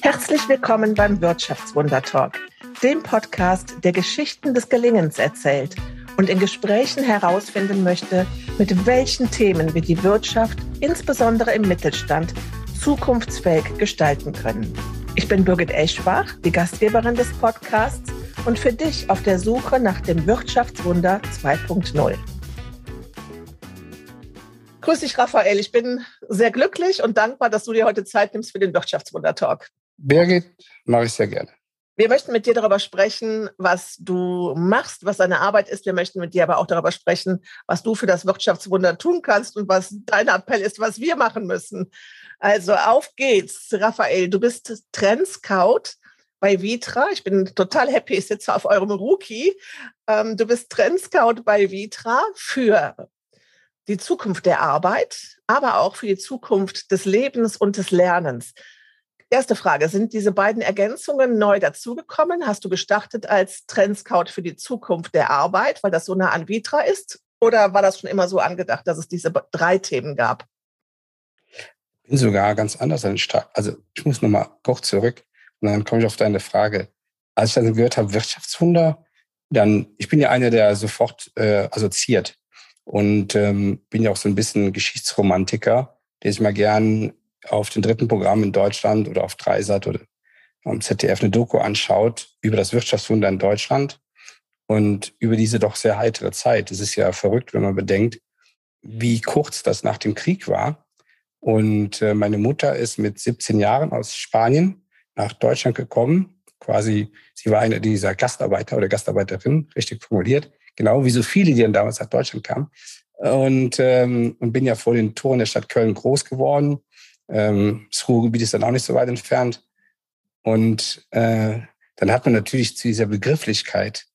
Herzlich willkommen beim Wirtschaftswunder Talk, dem Podcast, der Geschichten des Gelingens erzählt und in Gesprächen herausfinden möchte, mit welchen Themen wir die Wirtschaft, insbesondere im Mittelstand, zukunftsfähig gestalten können. Ich bin Birgit Eschbach, die Gastgeberin des Podcasts und für dich auf der Suche nach dem Wirtschaftswunder 2.0. Grüß dich, Raphael. Ich bin sehr glücklich und dankbar, dass du dir heute Zeit nimmst für den Wirtschaftswunder-Talk. Birgit, mache ich sehr gerne. Wir möchten mit dir darüber sprechen, was du machst, was deine Arbeit ist. Wir möchten mit dir aber auch darüber sprechen, was du für das Wirtschaftswunder tun kannst und was dein Appell ist, was wir machen müssen. Also auf geht's, Raphael. Du bist Trendscout bei Vitra. Ich bin total happy, ich sitze auf eurem Rookie. Ähm, du bist Trendscout bei Vitra für die Zukunft der Arbeit, aber auch für die Zukunft des Lebens und des Lernens. Erste Frage, sind diese beiden Ergänzungen neu dazugekommen? Hast du gestartet als Trendscout für die Zukunft der Arbeit, weil das so nah an Vitra ist? Oder war das schon immer so angedacht, dass es diese drei Themen gab? Ich bin sogar ganz anders an Start. Also ich muss nochmal kurz zurück und dann komme ich auf deine Frage. Als ich dann gehört habe, Wirtschaftswunder, dann, ich bin ja einer, der sofort äh, assoziiert und ähm, bin ja auch so ein bisschen Geschichtsromantiker, der sich mal gern auf den dritten Programm in Deutschland oder auf Dreisat oder am ZDF eine Doku anschaut über das Wirtschaftswunder in Deutschland und über diese doch sehr heitere Zeit. Es ist ja verrückt, wenn man bedenkt, wie kurz das nach dem Krieg war. Und äh, meine Mutter ist mit 17 Jahren aus Spanien nach Deutschland gekommen. Quasi, sie war eine dieser Gastarbeiter oder Gastarbeiterin, richtig formuliert, Genau wie so viele, die dann damals nach Deutschland kamen. Und, ähm, und bin ja vor den Toren der Stadt Köln groß geworden. Ähm, das Ruhrgebiet ist dann auch nicht so weit entfernt. Und äh, dann hat man natürlich zu dieser Begrifflichkeit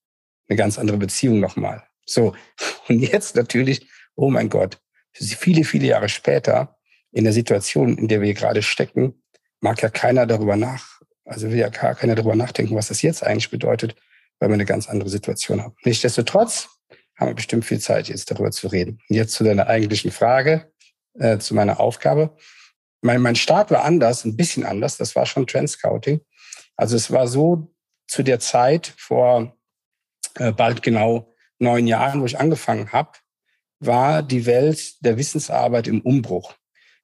eine ganz andere Beziehung nochmal. So, und jetzt natürlich, oh mein Gott, viele, viele Jahre später, in der Situation, in der wir gerade stecken, mag ja keiner darüber nach, also will ja gar keiner darüber nachdenken, was das jetzt eigentlich bedeutet, weil wir eine ganz andere Situation haben. Nichtsdestotrotz haben wir bestimmt viel Zeit, jetzt darüber zu reden. Und jetzt zu deiner eigentlichen Frage, äh, zu meiner Aufgabe. Mein, mein Start war anders, ein bisschen anders. Das war schon Trendscouting. Also es war so zu der Zeit vor äh, bald genau neun Jahren, wo ich angefangen habe, war die Welt der Wissensarbeit im Umbruch.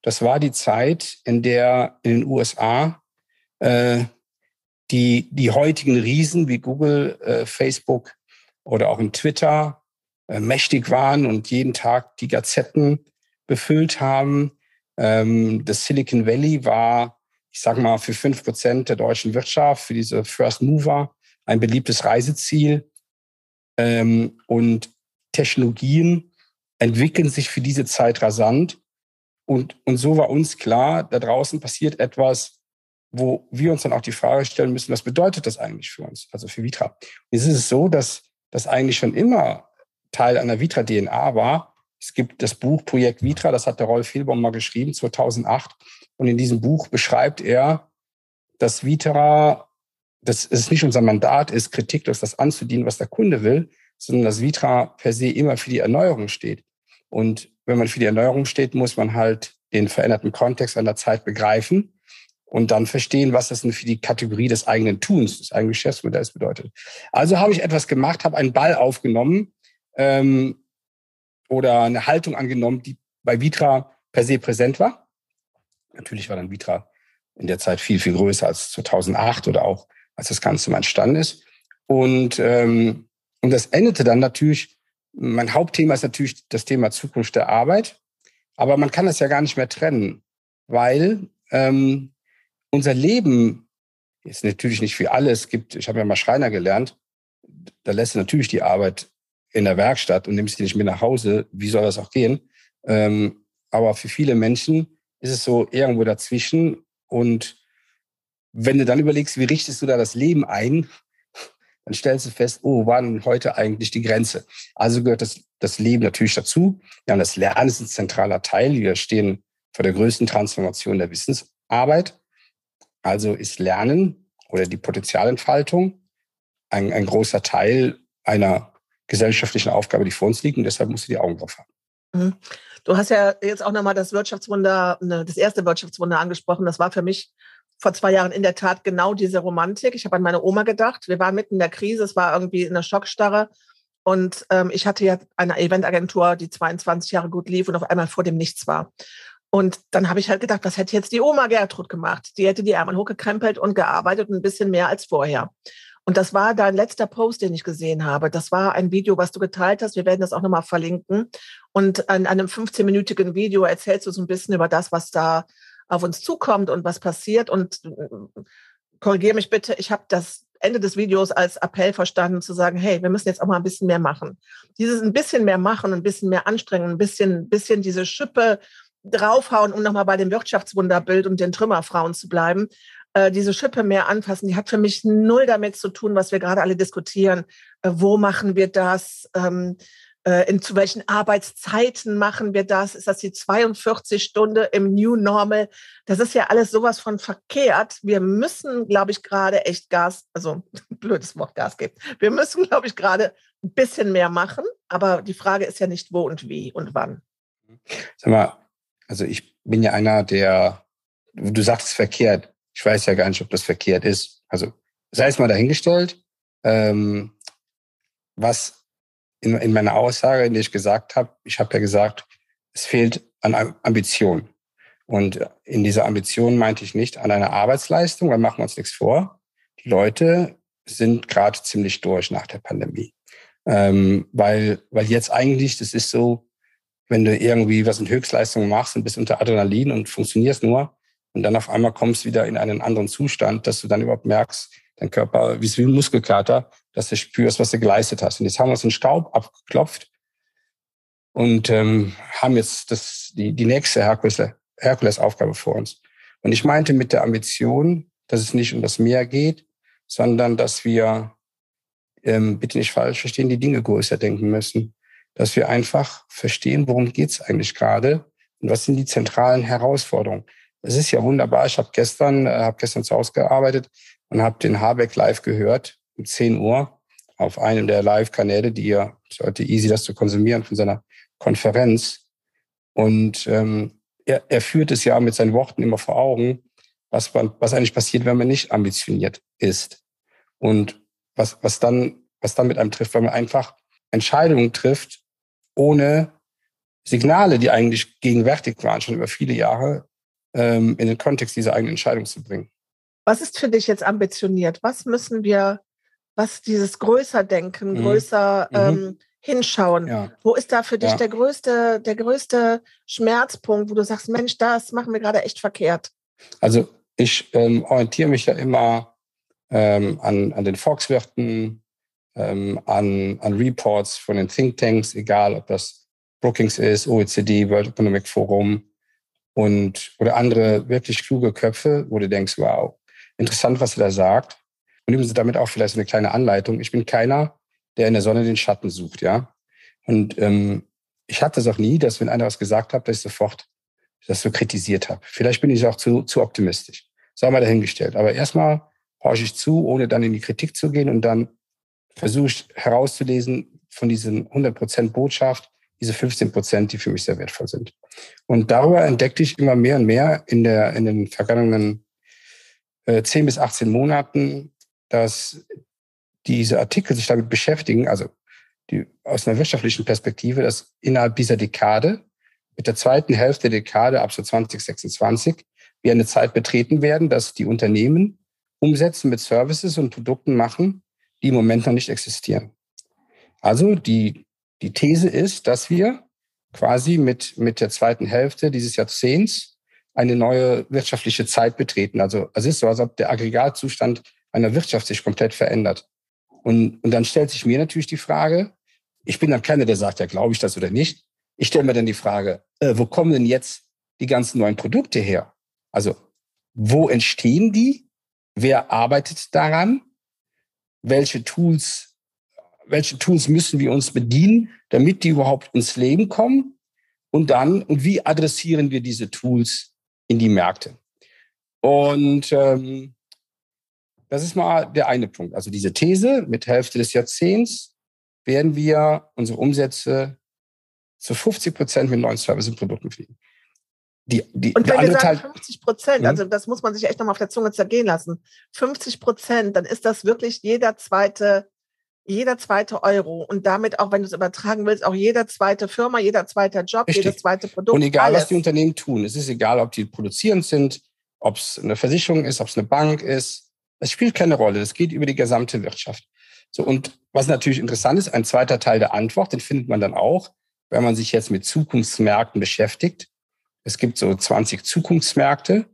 Das war die Zeit, in der in den USA äh, die, die heutigen Riesen wie Google, äh, Facebook oder auch in Twitter äh, mächtig waren und jeden Tag die Gazetten befüllt haben. Ähm, das Silicon Valley war, ich sage mal, für fünf Prozent der deutschen Wirtschaft, für diese First Mover, ein beliebtes Reiseziel. Ähm, und Technologien entwickeln sich für diese Zeit rasant. Und, und so war uns klar, da draußen passiert etwas, wo wir uns dann auch die Frage stellen müssen, was bedeutet das eigentlich für uns, also für Vitra? Jetzt ist es so, dass das eigentlich schon immer Teil einer Vitra-DNA war. Es gibt das Buch Projekt Vitra, das hat der Rolf Hilbaum mal geschrieben, 2008. Und in diesem Buch beschreibt er, dass Vitra, dass es nicht unser Mandat ist, Kritik durch das anzudienen, was der Kunde will, sondern dass Vitra per se immer für die Erneuerung steht. Und wenn man für die Erneuerung steht, muss man halt den veränderten Kontext einer Zeit begreifen und dann verstehen, was das denn für die Kategorie des eigenen Tuns, des eigenen Geschäftsmodells bedeutet. Also habe ich etwas gemacht, habe einen Ball aufgenommen ähm, oder eine Haltung angenommen, die bei Vitra per se präsent war. Natürlich war dann Vitra in der Zeit viel, viel größer als 2008 oder auch als das Ganze mal entstanden ist. Und, ähm, und das endete dann natürlich, mein Hauptthema ist natürlich das Thema Zukunft der Arbeit. Aber man kann das ja gar nicht mehr trennen, weil ähm, unser Leben ist natürlich nicht für alles. gibt, ich habe ja mal Schreiner gelernt, da lässt du natürlich die Arbeit in der Werkstatt und nimmst sie nicht mit nach Hause. Wie soll das auch gehen? Ähm, aber für viele Menschen ist es so irgendwo dazwischen. Und wenn du dann überlegst, wie richtest du da das Leben ein, dann stellst du fest, oh, war denn heute eigentlich die Grenze? Also gehört das, das Leben natürlich dazu. Ja, und das Lernen ist ein zentraler Teil. Wir stehen vor der größten Transformation der Wissensarbeit. Also ist Lernen oder die Potenzialentfaltung ein, ein großer Teil einer gesellschaftlichen Aufgabe, die vor uns liegt. Und deshalb musst du die Augen drauf haben. Mhm. Du hast ja jetzt auch nochmal das Wirtschaftswunder, ne, das erste Wirtschaftswunder angesprochen. Das war für mich vor zwei Jahren in der Tat genau diese Romantik. Ich habe an meine Oma gedacht. Wir waren mitten in der Krise, es war irgendwie in der Schockstarre. Und ähm, ich hatte ja eine Eventagentur, die 22 Jahre gut lief und auf einmal vor dem nichts war. Und dann habe ich halt gedacht, was hätte jetzt die Oma Gertrud gemacht? Die hätte die Ärmel hochgekrempelt und gearbeitet ein bisschen mehr als vorher. Und das war dein letzter Post, den ich gesehen habe. Das war ein Video, was du geteilt hast. Wir werden das auch nochmal verlinken. Und an einem 15-minütigen Video erzählst du so ein bisschen über das, was da auf uns zukommt und was passiert. Und äh, korrigiere mich bitte, ich habe das Ende des Videos als Appell verstanden, zu sagen, hey, wir müssen jetzt auch mal ein bisschen mehr machen. Dieses ein bisschen mehr machen, ein bisschen mehr anstrengen, ein bisschen, bisschen diese Schippe draufhauen, um nochmal bei dem Wirtschaftswunderbild und den Trümmerfrauen zu bleiben, äh, diese Schippe mehr anfassen, die hat für mich null damit zu tun, was wir gerade alle diskutieren. Äh, wo machen wir das? Ähm, äh, in zu welchen Arbeitszeiten machen wir das? Ist das die 42 Stunde im New Normal? Das ist ja alles sowas von verkehrt. Wir müssen, glaube ich, gerade echt Gas, also blödes Wort Gas geben. Wir müssen, glaube ich, gerade ein bisschen mehr machen. Aber die Frage ist ja nicht wo und wie und wann. Sag mal, also ich bin ja einer, der, du sagst verkehrt. Ich weiß ja gar nicht, ob das verkehrt ist. Also sei es mal dahingestellt. Ähm, was in, in meiner Aussage, in der ich gesagt habe, ich habe ja gesagt, es fehlt an Ambition. Und in dieser Ambition meinte ich nicht an einer Arbeitsleistung, weil machen wir uns nichts vor. Die Leute sind gerade ziemlich durch nach der Pandemie. Ähm, weil, weil jetzt eigentlich, das ist so, wenn du irgendwie was in Höchstleistung machst und bist unter Adrenalin und funktionierst nur und dann auf einmal kommst wieder in einen anderen Zustand, dass du dann überhaupt merkst, dein Körper, wie es ein Muskelkater, dass du spürst, was du geleistet hast. Und jetzt haben wir uns den Staub abgeklopft und ähm, haben jetzt das, die, die nächste Herkules-Aufgabe vor uns. Und ich meinte mit der Ambition, dass es nicht um das Meer geht, sondern dass wir, ähm, bitte nicht falsch verstehen, die Dinge größer denken müssen dass wir einfach verstehen, worum geht's eigentlich gerade und was sind die zentralen Herausforderungen. Es ist ja wunderbar. Ich habe gestern, äh, habe gestern zu Hause gearbeitet und habe den Habeck live gehört um 10 Uhr auf einem der Live-Kanäle, die ihr sollte easy das zu konsumieren von seiner Konferenz. Und ähm, er, er führt es ja mit seinen Worten immer vor Augen, was, was eigentlich passiert, wenn man nicht ambitioniert ist. Und was, was dann, was dann mit einem trifft, wenn man einfach Entscheidungen trifft, ohne Signale, die eigentlich gegenwärtig waren, schon über viele Jahre, ähm, in den Kontext dieser eigenen Entscheidung zu bringen. Was ist für dich jetzt ambitioniert? Was müssen wir, was dieses größer denken, mhm. größer mhm. ähm, hinschauen? Ja. Wo ist da für dich ja. der größte, der größte Schmerzpunkt, wo du sagst, Mensch, das machen wir gerade echt verkehrt? Also ich ähm, orientiere mich ja immer ähm, an, an den Volkswirten, ähm, an, an Reports von den Thinktanks, egal ob das Brookings ist, OECD, World Economic Forum und oder andere wirklich kluge Köpfe, wo du denkst, wow, interessant, was er da sagt. Und übrigens damit auch vielleicht eine kleine Anleitung. Ich bin keiner, der in der Sonne den Schatten sucht, ja. Und ähm, ich hatte es auch nie, dass wenn einer was gesagt hat, dass ich sofort das so kritisiert habe. Vielleicht bin ich auch zu, zu optimistisch. Sei mal dahingestellt. Aber erstmal horche ich zu, ohne dann in die Kritik zu gehen und dann versuche ich herauszulesen von diesen 100% Botschaft, diese 15% die für mich sehr wertvoll sind. Und darüber entdeckte ich immer mehr und mehr in, der, in den vergangenen äh, 10 bis 18 Monaten, dass diese Artikel sich damit beschäftigen, also die, aus einer wirtschaftlichen Perspektive, dass innerhalb dieser Dekade, mit der zweiten Hälfte der Dekade ab so 2026, wir eine Zeit betreten werden, dass die Unternehmen Umsätze mit Services und Produkten machen, die im Moment noch nicht existieren. Also die, die These ist, dass wir quasi mit, mit der zweiten Hälfte dieses Jahrzehnts eine neue wirtschaftliche Zeit betreten. Also es ist so, als ob der Aggregatzustand einer Wirtschaft sich komplett verändert. Und, und dann stellt sich mir natürlich die Frage, ich bin dann keiner, der sagt, ja, glaube ich das oder nicht. Ich stelle mir dann die Frage, äh, wo kommen denn jetzt die ganzen neuen Produkte her? Also wo entstehen die? Wer arbeitet daran? Welche Tools, welche Tools müssen wir uns bedienen, damit die überhaupt ins Leben kommen? Und dann, und wie adressieren wir diese Tools in die Märkte? Und ähm, das ist mal der eine Punkt. Also diese These, mit Hälfte des Jahrzehnts werden wir unsere Umsätze zu 50 Prozent mit neuen Services und Produkten kriegen. Die, die, und wenn wir sagen 50 Prozent, mhm. also das muss man sich echt nochmal auf der Zunge zergehen lassen, 50 Prozent, dann ist das wirklich jeder zweite, jeder zweite Euro und damit auch, wenn du es übertragen willst, auch jeder zweite Firma, jeder zweite Job, Richtig. jedes zweite Produkt. Und egal, alles. was die Unternehmen tun, es ist egal, ob die produzierend sind, ob es eine Versicherung ist, ob es eine Bank ist, es spielt keine Rolle. Es geht über die gesamte Wirtschaft. So, und was natürlich interessant ist, ein zweiter Teil der Antwort, den findet man dann auch, wenn man sich jetzt mit Zukunftsmärkten beschäftigt. Es gibt so 20 Zukunftsmärkte.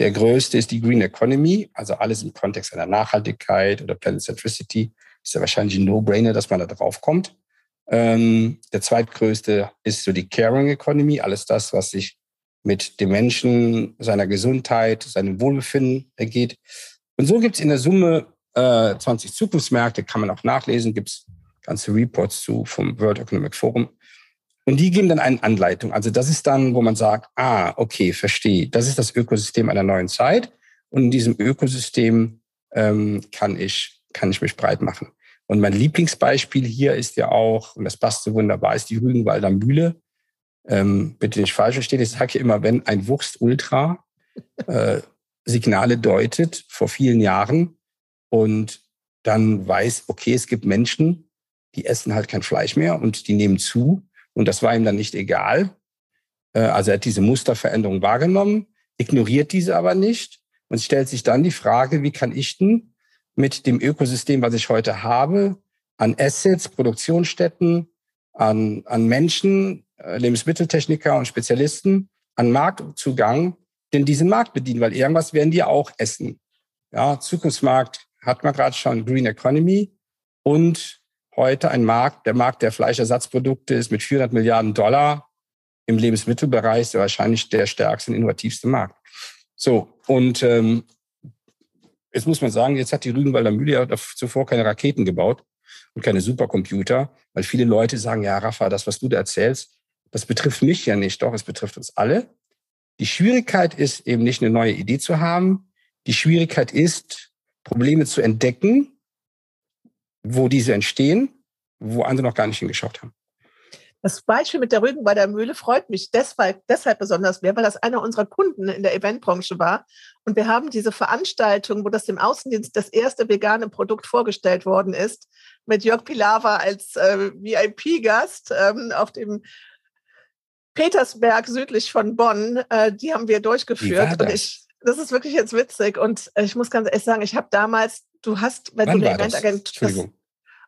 Der größte ist die Green Economy, also alles im Kontext einer Nachhaltigkeit oder Planet Centricity. Ist ja wahrscheinlich ein No-Brainer, dass man da drauf kommt. Ähm, der zweitgrößte ist so die Caring Economy, alles das, was sich mit dem Menschen, seiner Gesundheit, seinem Wohlbefinden ergeht. Und so gibt es in der Summe äh, 20 Zukunftsmärkte, kann man auch nachlesen, gibt es ganze Reports zu vom World Economic Forum. Und die geben dann eine Anleitung. Also das ist dann, wo man sagt, ah, okay, verstehe. Das ist das Ökosystem einer neuen Zeit. Und in diesem Ökosystem ähm, kann ich kann ich mich breit machen. Und mein Lieblingsbeispiel hier ist ja auch, und das passt so wunderbar, ist die Rügenwalder Mühle. Ähm, bitte nicht falsch verstehen, ich sage immer, wenn ein Wurst-Ultra äh, Signale deutet vor vielen Jahren und dann weiß, okay, es gibt Menschen, die essen halt kein Fleisch mehr und die nehmen zu, und das war ihm dann nicht egal. Äh, also er hat diese Musterveränderung wahrgenommen, ignoriert diese aber nicht und stellt sich dann die Frage, wie kann ich denn mit dem Ökosystem, was ich heute habe, an Assets, Produktionsstätten, an, an Menschen, äh, Lebensmitteltechniker und Spezialisten, an Marktzugang, denn diesen Markt bedienen, weil irgendwas werden die auch essen. Ja, Zukunftsmarkt hat man gerade schon, Green Economy und heute ein Markt, der Markt der Fleischersatzprodukte ist mit 400 Milliarden Dollar im Lebensmittelbereich wahrscheinlich der stärkste und innovativste Markt. So, und ähm, jetzt muss man sagen, jetzt hat die Rügenwalder Mühle ja zuvor keine Raketen gebaut und keine Supercomputer, weil viele Leute sagen, ja, Rafa, das, was du da erzählst, das betrifft mich ja nicht, doch, es betrifft uns alle. Die Schwierigkeit ist eben nicht eine neue Idee zu haben. Die Schwierigkeit ist, Probleme zu entdecken wo diese entstehen, wo andere noch gar nicht hingeschaut haben. Das Beispiel mit der Rügen bei der Mühle freut mich deshalb, deshalb besonders mehr, weil das einer unserer Kunden in der Eventbranche war. Und wir haben diese Veranstaltung, wo das dem Außendienst das erste vegane Produkt vorgestellt worden ist, mit Jörg Pilawa als äh, VIP-Gast ähm, auf dem Petersberg südlich von Bonn. Äh, die haben wir durchgeführt. Und ich, das ist wirklich jetzt witzig. Und ich muss ganz ehrlich sagen, ich habe damals, du hast, wenn Wann du eine Eventagent.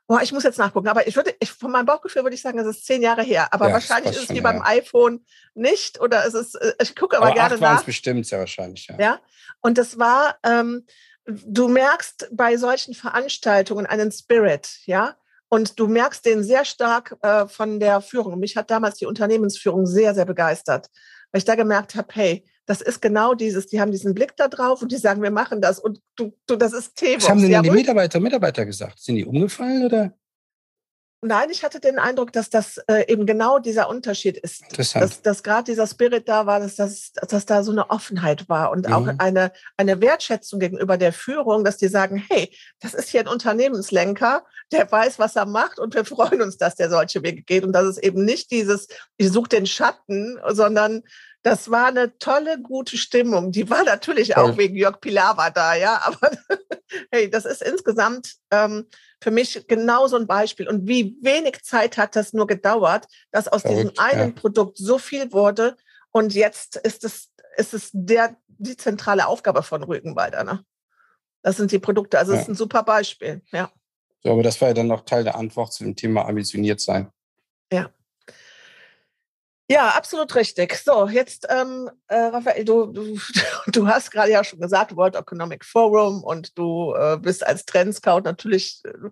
Boah, ich muss jetzt nachgucken, aber ich würde, ich, von meinem Bauchgefühl würde ich sagen, es ist zehn Jahre her. Aber ja, wahrscheinlich ist es wie beim iPhone nicht oder ist es äh, ich gucke aber, aber gerne nach. bestimmt sehr wahrscheinlich, ja. Ja, und das war, ähm, du merkst bei solchen Veranstaltungen einen Spirit, ja, und du merkst den sehr stark äh, von der Führung. Mich hat damals die Unternehmensführung sehr, sehr begeistert, weil ich da gemerkt habe, hey, das ist genau dieses, die haben diesen Blick da drauf und die sagen, wir machen das und du, du das ist Thema. Was haben denn ja, die Mitarbeiter Mitarbeiter gesagt? Sind die umgefallen oder? Nein, ich hatte den Eindruck, dass das äh, eben genau dieser Unterschied ist. Interessant. Dass, dass gerade dieser Spirit da war, dass, dass, dass da so eine Offenheit war und mhm. auch eine, eine Wertschätzung gegenüber der Führung, dass die sagen, hey, das ist hier ein Unternehmenslenker, der weiß, was er macht und wir freuen uns, dass der solche Wege geht und dass es eben nicht dieses, ich suche den Schatten, sondern das war eine tolle, gute Stimmung. Die war natürlich auch wegen Jörg Pilawa da, ja. Aber hey, das ist insgesamt ähm, für mich genau so ein Beispiel. Und wie wenig Zeit hat das nur gedauert, dass aus Verrückt, diesem einen ja. Produkt so viel wurde. Und jetzt ist es, ist es der, die zentrale Aufgabe von Rügenwalder. Ne? Das sind die Produkte. Also, es ja. ist ein super Beispiel, ja. So, aber das war ja dann noch Teil der Antwort zu dem Thema ambitioniert sein. Ja. Ja, absolut richtig. So, jetzt, ähm, äh, Raphael, du, du, du hast gerade ja schon gesagt, World Economic Forum und du äh, bist als Trendscout natürlich, äh,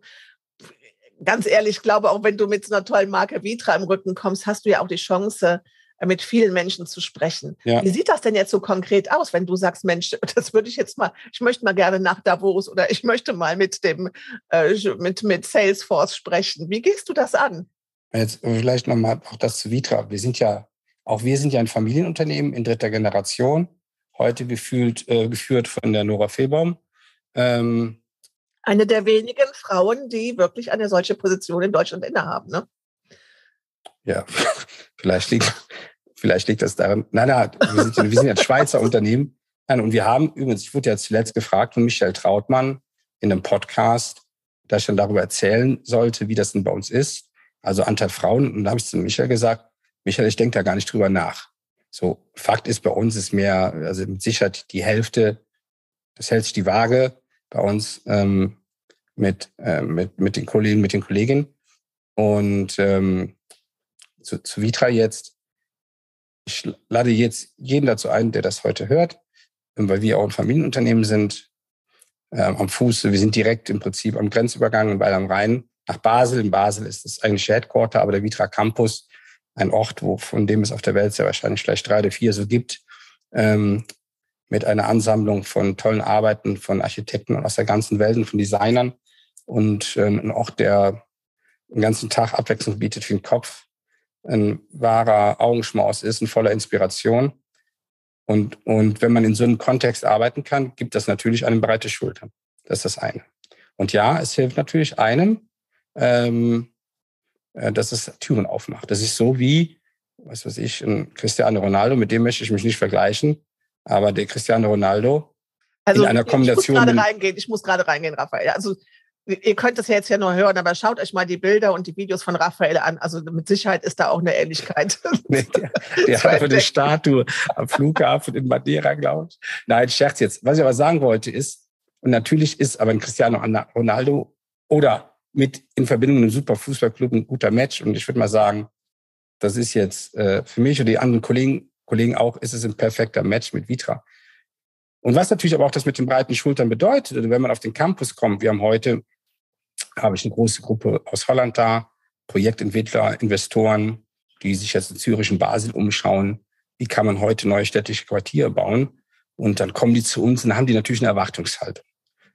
ganz ehrlich, ich glaube, auch wenn du mit so einer tollen Marke Vitra im Rücken kommst, hast du ja auch die Chance, äh, mit vielen Menschen zu sprechen. Ja. Wie sieht das denn jetzt so konkret aus, wenn du sagst, Mensch, das würde ich jetzt mal, ich möchte mal gerne nach Davos oder ich möchte mal mit dem, äh, mit, mit Salesforce sprechen. Wie gehst du das an? Jetzt vielleicht nochmal auch das zu Vitra. Wir sind ja, auch wir sind ja ein Familienunternehmen in dritter Generation, heute gefühlt, äh, geführt von der Nora Fehlbaum. Ähm, eine der wenigen Frauen, die wirklich eine solche Position in Deutschland innehaben, ne? Ja, vielleicht liegt, Vielleicht liegt das daran. Nein, nein, wir sind, wir sind jetzt Schweizer Unternehmen. Nein, und wir haben übrigens, ich wurde ja zuletzt gefragt von Michael Trautmann in einem Podcast, dass ich dann darüber erzählen sollte, wie das denn bei uns ist. Also Anteil Frauen. Und da habe ich zu Michael gesagt, Michael, ich denke da gar nicht drüber nach. So, Fakt ist, bei uns ist mehr, also mit Sicherheit die Hälfte, das hält sich die Waage bei uns ähm, mit, äh, mit, mit den Kollegen, mit den Kolleginnen. Und ähm, zu, zu Vitra jetzt, ich lade jetzt jeden dazu ein, der das heute hört, weil wir auch ein Familienunternehmen sind, äh, am Fuße. Wir sind direkt im Prinzip am Grenzübergang in Weil am Rhein nach Basel. In Basel ist das eigentlich Headquarter, aber der Vitra Campus, ein Ort, wo, von dem es auf der Welt sehr wahrscheinlich vielleicht drei oder vier so gibt, ähm, mit einer Ansammlung von tollen Arbeiten von Architekten aus der ganzen Welt und von Designern und äh, ein Ort, der den ganzen Tag Abwechslung bietet für den Kopf, ein wahrer Augenschmaus ist, ein voller Inspiration. Und, und wenn man in so einem Kontext arbeiten kann, gibt das natürlich einem breite Schultern. Das ist das eine. Und ja, es hilft natürlich einem, ähm, äh, dass es Türen aufmacht. Das ist so wie, was weiß ich, ein Cristiano Ronaldo, mit dem möchte ich mich nicht vergleichen, aber der Cristiano Ronaldo also in einer Kombination. Ich muss gerade reingehen, ich muss gerade reingehen, Raphael. Also ihr könnt das ja jetzt ja nur hören, aber schaut euch mal die Bilder und die Videos von Raphael an. Also mit Sicherheit ist da auch eine Ähnlichkeit. Nee, der, der hat eine Statue am Flughafen in Madeira, glaube ich. Nein, Scherz jetzt. Was ich aber sagen wollte ist, und natürlich ist aber ein Cristiano Ronaldo oder mit in Verbindung mit einem super Fußballclub ein guter Match. Und ich würde mal sagen, das ist jetzt äh, für mich und die anderen Kollegen, Kollegen auch, ist es ein perfekter Match mit Vitra. Und was natürlich aber auch das mit den breiten Schultern bedeutet, also wenn man auf den Campus kommt, wir haben heute habe ich eine große Gruppe aus Holland da, Projektentwickler, Investoren, die sich jetzt in Zürich und Basel umschauen. Wie kann man heute neue städtische Quartiere bauen? Und dann kommen die zu uns und haben die natürlich eine Erwartungshaltung.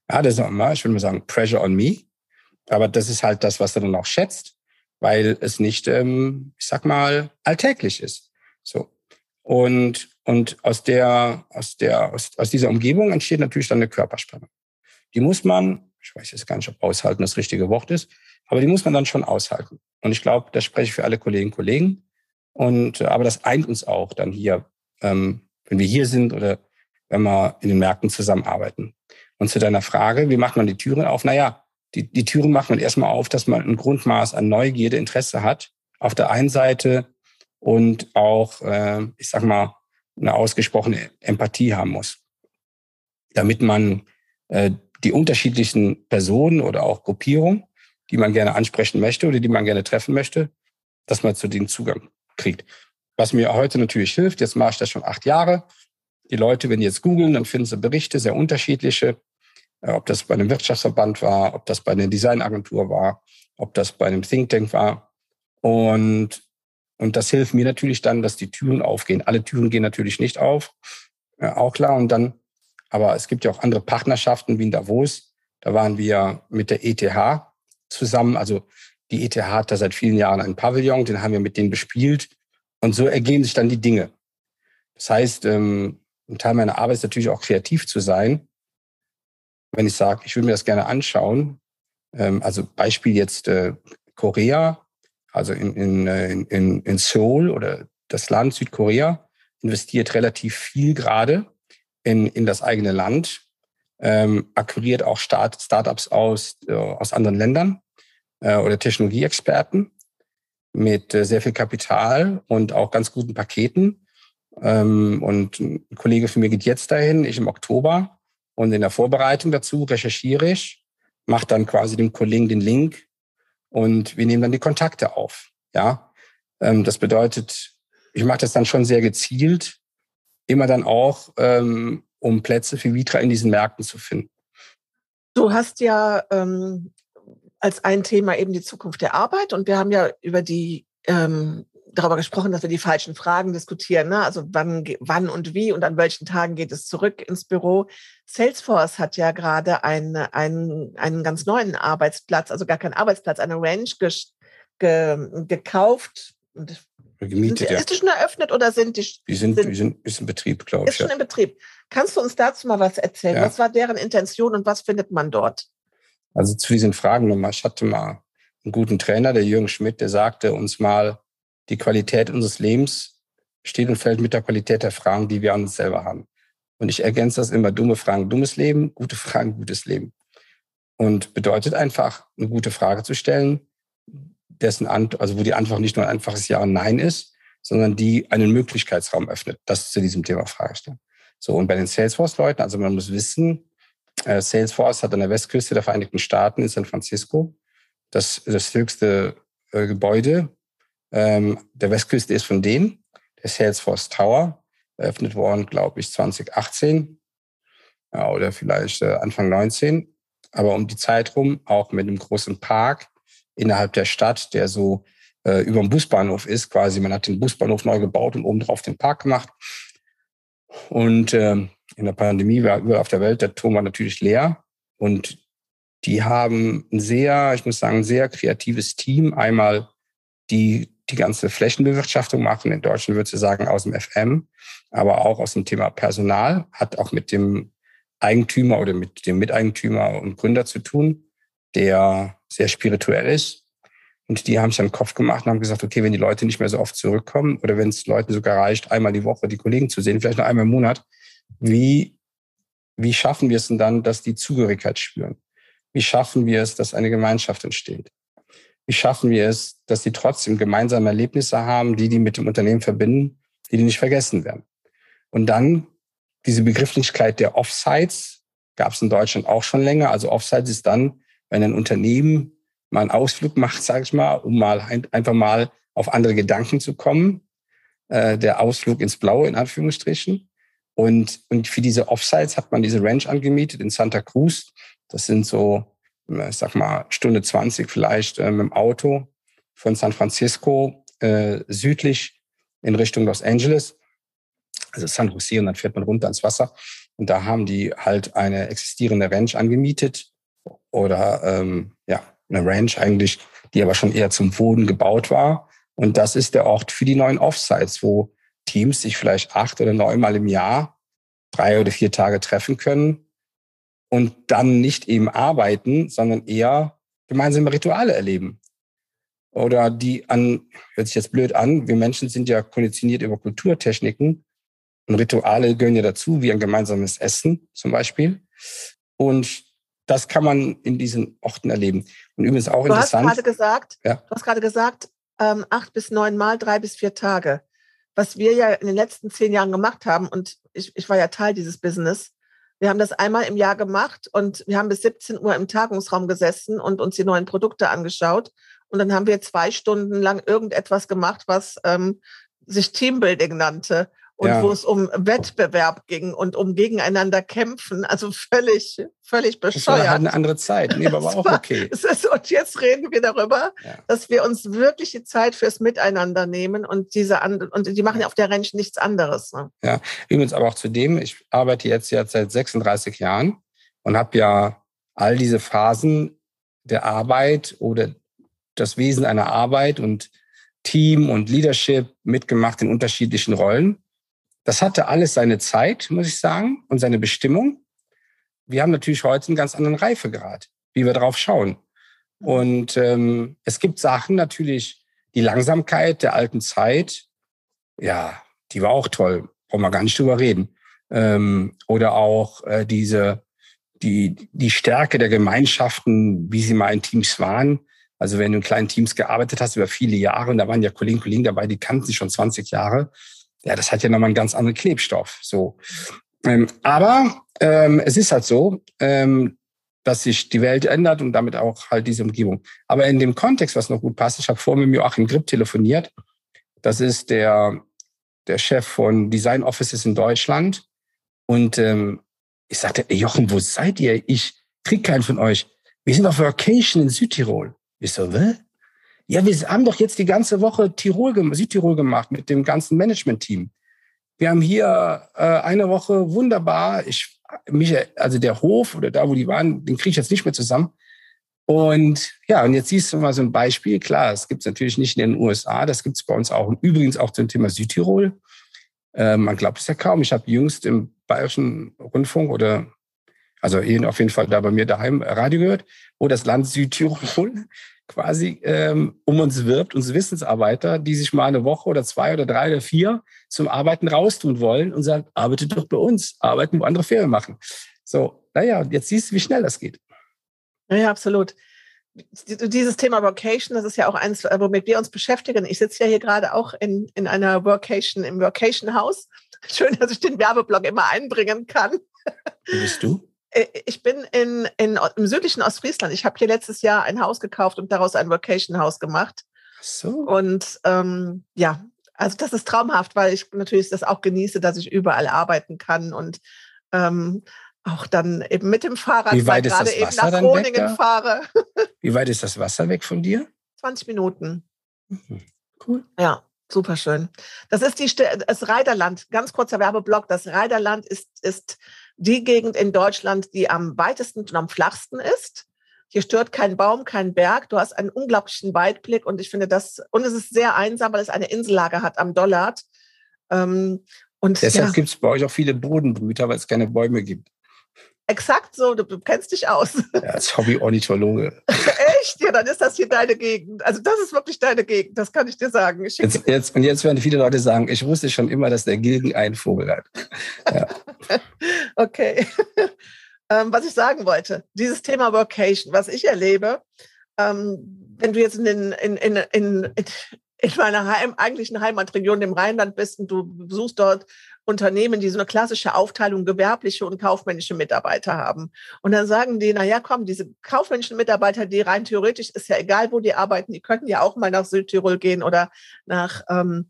Ja, das ist auch immer, ich würde mal sagen, Pressure on me. Aber das ist halt das, was er dann auch schätzt, weil es nicht, ähm, ich sag mal, alltäglich ist. So. Und, und aus der, aus der, aus, aus dieser Umgebung entsteht natürlich dann eine Körperspannung. Die muss man ich weiß jetzt gar nicht, ob aushalten das richtige Wort ist, aber die muss man dann schon aushalten. Und ich glaube, das spreche ich für alle Kolleginnen und Kollegen. Und, äh, aber das eint uns auch dann hier, ähm, wenn wir hier sind oder wenn wir in den Märkten zusammenarbeiten. Und zu deiner Frage, wie macht man die Türen auf? Naja, die, die Türen macht man erstmal auf, dass man ein Grundmaß an Neugierde, Interesse hat. Auf der einen Seite und auch, äh, ich sag mal, eine ausgesprochene Empathie haben muss. Damit man äh, die unterschiedlichen Personen oder auch Gruppierungen, die man gerne ansprechen möchte oder die man gerne treffen möchte, dass man zu denen Zugang kriegt. Was mir heute natürlich hilft, jetzt mache ich das schon acht Jahre. Die Leute, wenn die jetzt googeln, dann finden sie Berichte, sehr unterschiedliche, ob das bei einem Wirtschaftsverband war, ob das bei einer Designagentur war, ob das bei einem Think Tank war. Und, und das hilft mir natürlich dann, dass die Türen aufgehen. Alle Türen gehen natürlich nicht auf, äh, auch klar. Und dann aber es gibt ja auch andere Partnerschaften wie in Davos. Da waren wir mit der ETH zusammen. Also die ETH hat da seit vielen Jahren einen Pavillon, den haben wir mit denen bespielt. Und so ergeben sich dann die Dinge. Das heißt, ähm, ein Teil meiner Arbeit ist natürlich auch kreativ zu sein. Wenn ich sage, ich will mir das gerne anschauen, ähm, also Beispiel jetzt äh, Korea, also in, in, äh, in, in Seoul oder das Land Südkorea investiert relativ viel gerade in, in das eigene Land, ähm, akquiriert auch Start, Startups aus, äh, aus anderen Ländern äh, oder Technologieexperten mit äh, sehr viel Kapital und auch ganz guten Paketen. Ähm, und ein Kollege von mir geht jetzt dahin, ich im Oktober. Und in der Vorbereitung dazu recherchiere ich, mache dann quasi dem Kollegen den Link und wir nehmen dann die Kontakte auf. Ja, ähm, das bedeutet, ich mache das dann schon sehr gezielt, immer dann auch, ähm, um Plätze für Vitra in diesen Märkten zu finden. Du hast ja ähm, als ein Thema eben die Zukunft der Arbeit und wir haben ja über die ähm, darüber gesprochen, dass wir die falschen Fragen diskutieren. Ne? Also wann, wann und wie und an welchen Tagen geht es zurück ins Büro. Salesforce hat ja gerade einen, einen, einen ganz neuen Arbeitsplatz, also gar keinen Arbeitsplatz, eine Range ge, ge, gekauft. Und gemietet, sind, ja. Ist die schon eröffnet oder sind die? Die sind, sind, die sind ist in Betrieb, glaube ich. Ist schon ja. in Betrieb. Kannst du uns dazu mal was erzählen? Ja. Was war deren Intention und was findet man dort? Also zu diesen Fragen nochmal. Ich hatte mal einen guten Trainer, der Jürgen Schmidt, der sagte uns mal, die Qualität unseres Lebens steht und fällt mit der Qualität der Fragen, die wir an uns selber haben. Und ich ergänze das immer, dumme Fragen, dummes Leben, gute Fragen, gutes Leben. Und bedeutet einfach, eine gute Frage zu stellen, dessen Ant also wo die Antwort nicht nur ein einfaches Ja und Nein ist, sondern die einen Möglichkeitsraum öffnet. Das zu diesem Thema Frage stellen. So, und bei den Salesforce-Leuten, also man muss wissen, äh, Salesforce hat an der Westküste der Vereinigten Staaten in San Francisco das, das höchste äh, Gebäude ähm, der Westküste ist von denen, der Salesforce Tower, eröffnet worden, glaube ich, 2018 ja, oder vielleicht äh, Anfang 19. Aber um die Zeit rum auch mit einem großen Park innerhalb der Stadt, der so äh, über dem Busbahnhof ist, quasi. Man hat den Busbahnhof neu gebaut und obendrauf den Park gemacht. Und ähm, in der Pandemie war überall auf der Welt der Turm war natürlich leer. Und die haben ein sehr, ich muss sagen, sehr kreatives Team. Einmal die die ganze Flächenbewirtschaftung machen. In Deutschland würde ich sagen aus dem FM, aber auch aus dem Thema Personal, hat auch mit dem Eigentümer oder mit dem Miteigentümer und Gründer zu tun, der sehr spirituell ist. Und die haben sich einen Kopf gemacht und haben gesagt, okay, wenn die Leute nicht mehr so oft zurückkommen oder wenn es Leuten sogar reicht, einmal die Woche die Kollegen zu sehen, vielleicht nur einmal im Monat, wie, wie schaffen wir es denn dann, dass die Zugehörigkeit spüren? Wie schaffen wir es, dass eine Gemeinschaft entsteht? Wie schaffen wir es, dass sie trotzdem gemeinsame Erlebnisse haben, die die mit dem Unternehmen verbinden, die die nicht vergessen werden? Und dann diese Begrifflichkeit der Offsites gab es in Deutschland auch schon länger. Also Offsites ist dann, wenn ein Unternehmen mal einen Ausflug macht, sage ich mal, um mal ein, einfach mal auf andere Gedanken zu kommen. Äh, der Ausflug ins Blaue in Anführungsstrichen. Und, und für diese Offsites hat man diese Ranch angemietet in Santa Cruz. Das sind so ich sag mal, Stunde 20 vielleicht äh, mit dem Auto von San Francisco äh, südlich in Richtung Los Angeles, also San Jose, und dann fährt man runter ins Wasser. Und da haben die halt eine existierende Ranch angemietet oder ähm, ja, eine Ranch eigentlich, die aber schon eher zum Wohnen gebaut war. Und das ist der Ort für die neuen Offsites, wo Teams sich vielleicht acht oder neunmal im Jahr drei oder vier Tage treffen können und dann nicht eben arbeiten, sondern eher gemeinsame Rituale erleben. Oder die an, hört sich jetzt blöd an, wir Menschen sind ja konditioniert über Kulturtechniken und Rituale gehören ja dazu, wie ein gemeinsames Essen zum Beispiel. Und das kann man in diesen Orten erleben. Und übrigens auch du interessant. Hast gerade gesagt, ja? Du hast gerade gesagt, ähm, acht bis neun Mal, drei bis vier Tage. Was wir ja in den letzten zehn Jahren gemacht haben, und ich, ich war ja Teil dieses Business, wir haben das einmal im Jahr gemacht und wir haben bis 17 Uhr im Tagungsraum gesessen und uns die neuen Produkte angeschaut. Und dann haben wir zwei Stunden lang irgendetwas gemacht, was ähm, sich Teambuilding nannte und ja. wo es um Wettbewerb ging und um gegeneinander kämpfen. Also völlig, völlig bescheuert. Das war eine andere Zeit. Nee, aber war auch okay. Ist, und jetzt reden wir darüber, ja. dass wir uns wirklich die Zeit fürs Miteinander nehmen und diese und die machen ja auf der Ranch nichts anderes. Ne? Ja, übrigens aber auch zu dem, ich arbeite jetzt ja seit 36 Jahren und habe ja all diese Phasen der Arbeit oder das Wesen einer Arbeit und Team und Leadership mitgemacht in unterschiedlichen Rollen. Das hatte alles seine Zeit, muss ich sagen, und seine Bestimmung. Wir haben natürlich heute einen ganz anderen Reifegrad, wie wir drauf schauen. Und ähm, es gibt Sachen natürlich, die Langsamkeit der alten Zeit, ja, die war auch toll, brauchen wir gar nicht drüber reden. Ähm, oder auch äh, diese, die, die Stärke der Gemeinschaften, wie sie mal in Teams waren. Also wenn du in kleinen Teams gearbeitet hast über viele Jahre und da waren ja Kollegen, Kollegen dabei, die kannten sich schon 20 Jahre, ja, das hat ja nochmal einen ganz anderen Klebstoff. So. Ähm, aber ähm, es ist halt so, ähm, dass sich die Welt ändert und damit auch halt diese Umgebung. Aber in dem Kontext, was noch gut passt, ich habe vorhin mit Joachim Grip telefoniert. Das ist der, der Chef von Design Offices in Deutschland. Und ähm, ich sagte, ey Jochen, wo seid ihr? Ich krieg keinen von euch. Wir sind auf Vacation in Südtirol. Ich so, was? Ja, wir haben doch jetzt die ganze Woche Tirol, Südtirol gemacht mit dem ganzen Management-Team. Wir haben hier äh, eine Woche wunderbar, ich, mich, also der Hof oder da, wo die waren, den kriege ich jetzt nicht mehr zusammen. Und ja, und jetzt siehst du mal so ein Beispiel. Klar, es gibt es natürlich nicht in den USA, das gibt es bei uns auch. Und übrigens auch zum Thema Südtirol. Äh, man glaubt es ja kaum. Ich habe jüngst im Bayerischen Rundfunk oder also hier auf jeden Fall da bei mir daheim Radio gehört, wo das Land Südtirol quasi ähm, um uns wirbt, uns Wissensarbeiter, die sich mal eine Woche oder zwei oder drei oder vier zum Arbeiten raustun wollen und sagen, arbeitet doch bei uns, arbeiten, wo andere Ferien machen. So, naja, jetzt siehst du, wie schnell das geht. Ja, absolut. Dieses Thema Workation, das ist ja auch eins, womit wir uns beschäftigen. Ich sitze ja hier gerade auch in, in einer Workation, im Workation Haus. Schön, dass ich den Werbeblock immer einbringen kann. Wie bist du? Äh, ich bin in, in, im südlichen Ostfriesland. Ich habe hier letztes Jahr ein Haus gekauft und daraus ein Vacation-Haus gemacht. So. Und ähm, ja, also das ist traumhaft, weil ich natürlich das auch genieße, dass ich überall arbeiten kann und ähm, auch dann eben mit dem Fahrrad, Wie weit ist gerade das eben Wasser nach dann Groningen weg fahre. Wie weit ist das Wasser weg von dir? 20 Minuten. Mhm. Cool. Ja, super schön. Das ist die das Reiderland. Ganz kurzer Werbeblock. Das Reiderland ist, ist die Gegend in Deutschland, die am weitesten und am flachsten ist. Hier stört kein Baum, kein Berg. Du hast einen unglaublichen Weitblick und ich finde das, und es ist sehr einsam, weil es eine Insellage hat am Dollard. Ähm, und Deshalb ja, gibt es bei euch auch viele Bodenbrüter, weil es keine Bäume gibt. Exakt so, du, du kennst dich aus. Ja, als Hobby-Ornithologe. Echt? Ja, dann ist das hier deine Gegend. Also das ist wirklich deine Gegend, das kann ich dir sagen. Ich Jetzt, jetzt, und jetzt werden viele Leute sagen, ich wusste schon immer, dass der Gilgen einen Vogel hat. Okay. ähm, was ich sagen wollte, dieses Thema Workation, was ich erlebe, ähm, wenn du jetzt in, den, in, in, in, in meiner Heim, eigentlichen Heimatregion, dem Rheinland bist und du besuchst dort Unternehmen, die so eine klassische Aufteilung gewerbliche und kaufmännische Mitarbeiter haben. Und dann sagen die, na ja, komm, diese kaufmännischen Mitarbeiter, die rein theoretisch ist ja egal, wo die arbeiten, die könnten ja auch mal nach Südtirol gehen oder nach ähm,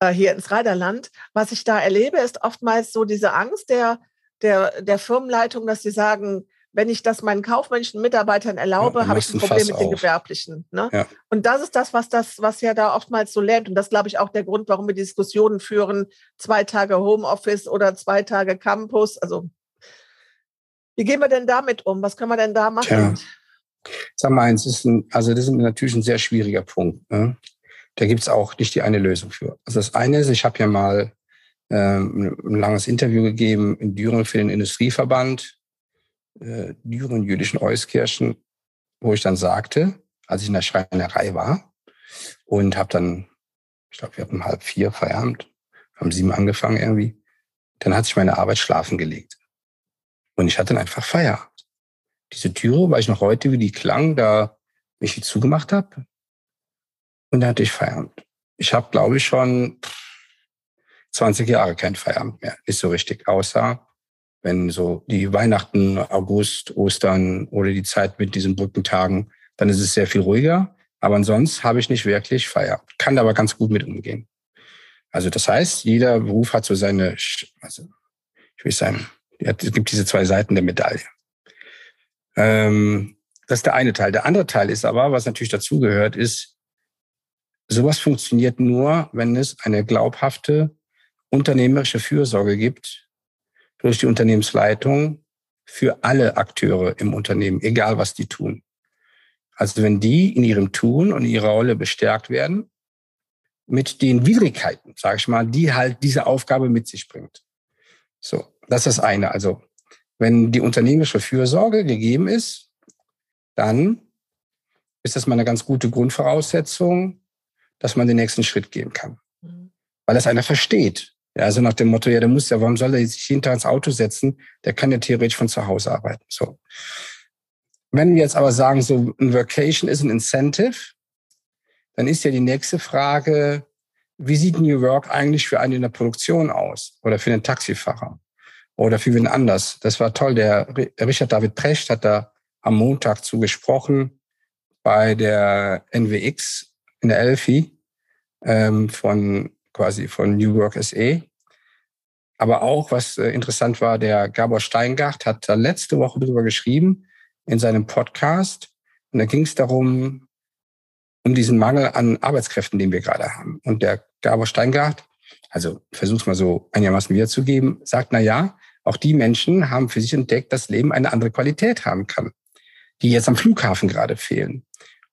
äh, hier ins Reiderland. Was ich da erlebe, ist oftmals so diese Angst der, der, der Firmenleitung, dass sie sagen, wenn ich das meinen kaufmännischen Mitarbeitern erlaube, Ja, habe ich ein ein Problem Fass mit den auf. Gewerblichen. Ne? Ja. Und das ist das, was das, was ja da oftmals so lähmt. Und das glaube ich auch der Grund, warum wir Diskussionen führen, zwei Tage Homeoffice oder zwei Tage Campus. Also wie gehen wir denn damit um? Was können wir denn da machen? Tja. Sag mal eins, ist ein, also das ist natürlich ein sehr schwieriger Punkt. Ne? Da gibt es auch nicht die eine Lösung für. Also das eine ist, ich habe ja mal ähm, ein langes Interview gegeben in Düren für den Industrieverband, äh, Düren jüdischen Euskirchen, wo ich dann sagte, als ich in der Schreinerei war und habe dann, ich glaube, wir haben um halb vier Feierabend, haben sieben angefangen irgendwie, dann hat sich meine Arbeit schlafen gelegt. Und ich hatte dann einfach Feierabend. Diese Türe, weiß ich noch heute, wie die klang, da ich die zugemacht habe. Und da hatte ich Feierabend. Ich habe, glaube ich, schon 20 Jahre kein Feierabend mehr. Nicht so richtig. Außer wenn so die Weihnachten, August, Ostern oder die Zeit mit diesen Brückentagen, dann ist es sehr viel ruhiger. Aber ansonsten habe ich nicht wirklich Feierabend. Kann aber ganz gut mit umgehen. Also das heißt, jeder Beruf hat so seine, also ich will sagen, es gibt diese zwei Seiten der Medaille. Ähm, das ist der eine Teil. Der andere Teil ist aber, was natürlich dazugehört, ist, sowas funktioniert nur, wenn es eine glaubhafte unternehmerische Fürsorge gibt durch die Unternehmensleitung für alle Akteure im Unternehmen, egal was die tun. Also wenn die in ihrem Tun und ihrer Rolle bestärkt werden, mit den Widrigkeiten, sage ich mal, die halt diese Aufgabe mit sich bringt. So, das ist das eine. Also wenn die unternehmerische Fürsorge gegeben ist, dann ist das mal eine ganz gute Grundvoraussetzung, dass man den nächsten Schritt gehen kann. Mhm. Weil das einer versteht. Ja, also nach dem Motto, ja, der muss ja, warum soll er sich jeden Tag ins Auto setzen? Der kann ja theoretisch von zu Hause arbeiten. So. Wenn wir jetzt aber sagen, so ein Vacation ist ein Incentive, dann ist ja die nächste Frage, wie sieht New Work eigentlich für einen in der Produktion aus? Oder für einen Taxifahrer? Oder für wen anders? Das war toll. Der Ri- Richard David Precht hat da am Montag zugesprochen bei der NWX in der Elfi ähm, von quasi von New Work SE. Aber auch, was äh, interessant war, der Gabor Steingart hat da letzte Woche drüber geschrieben in seinem Podcast. Und da ging es darum, um diesen Mangel an Arbeitskräften, den wir gerade haben. Und der Gabor Steingart, also versuch's mal so einigermaßen wiederzugeben, sagt, na ja, auch die Menschen haben für sich entdeckt, dass Leben eine andere Qualität haben kann, die jetzt am Flughafen gerade fehlen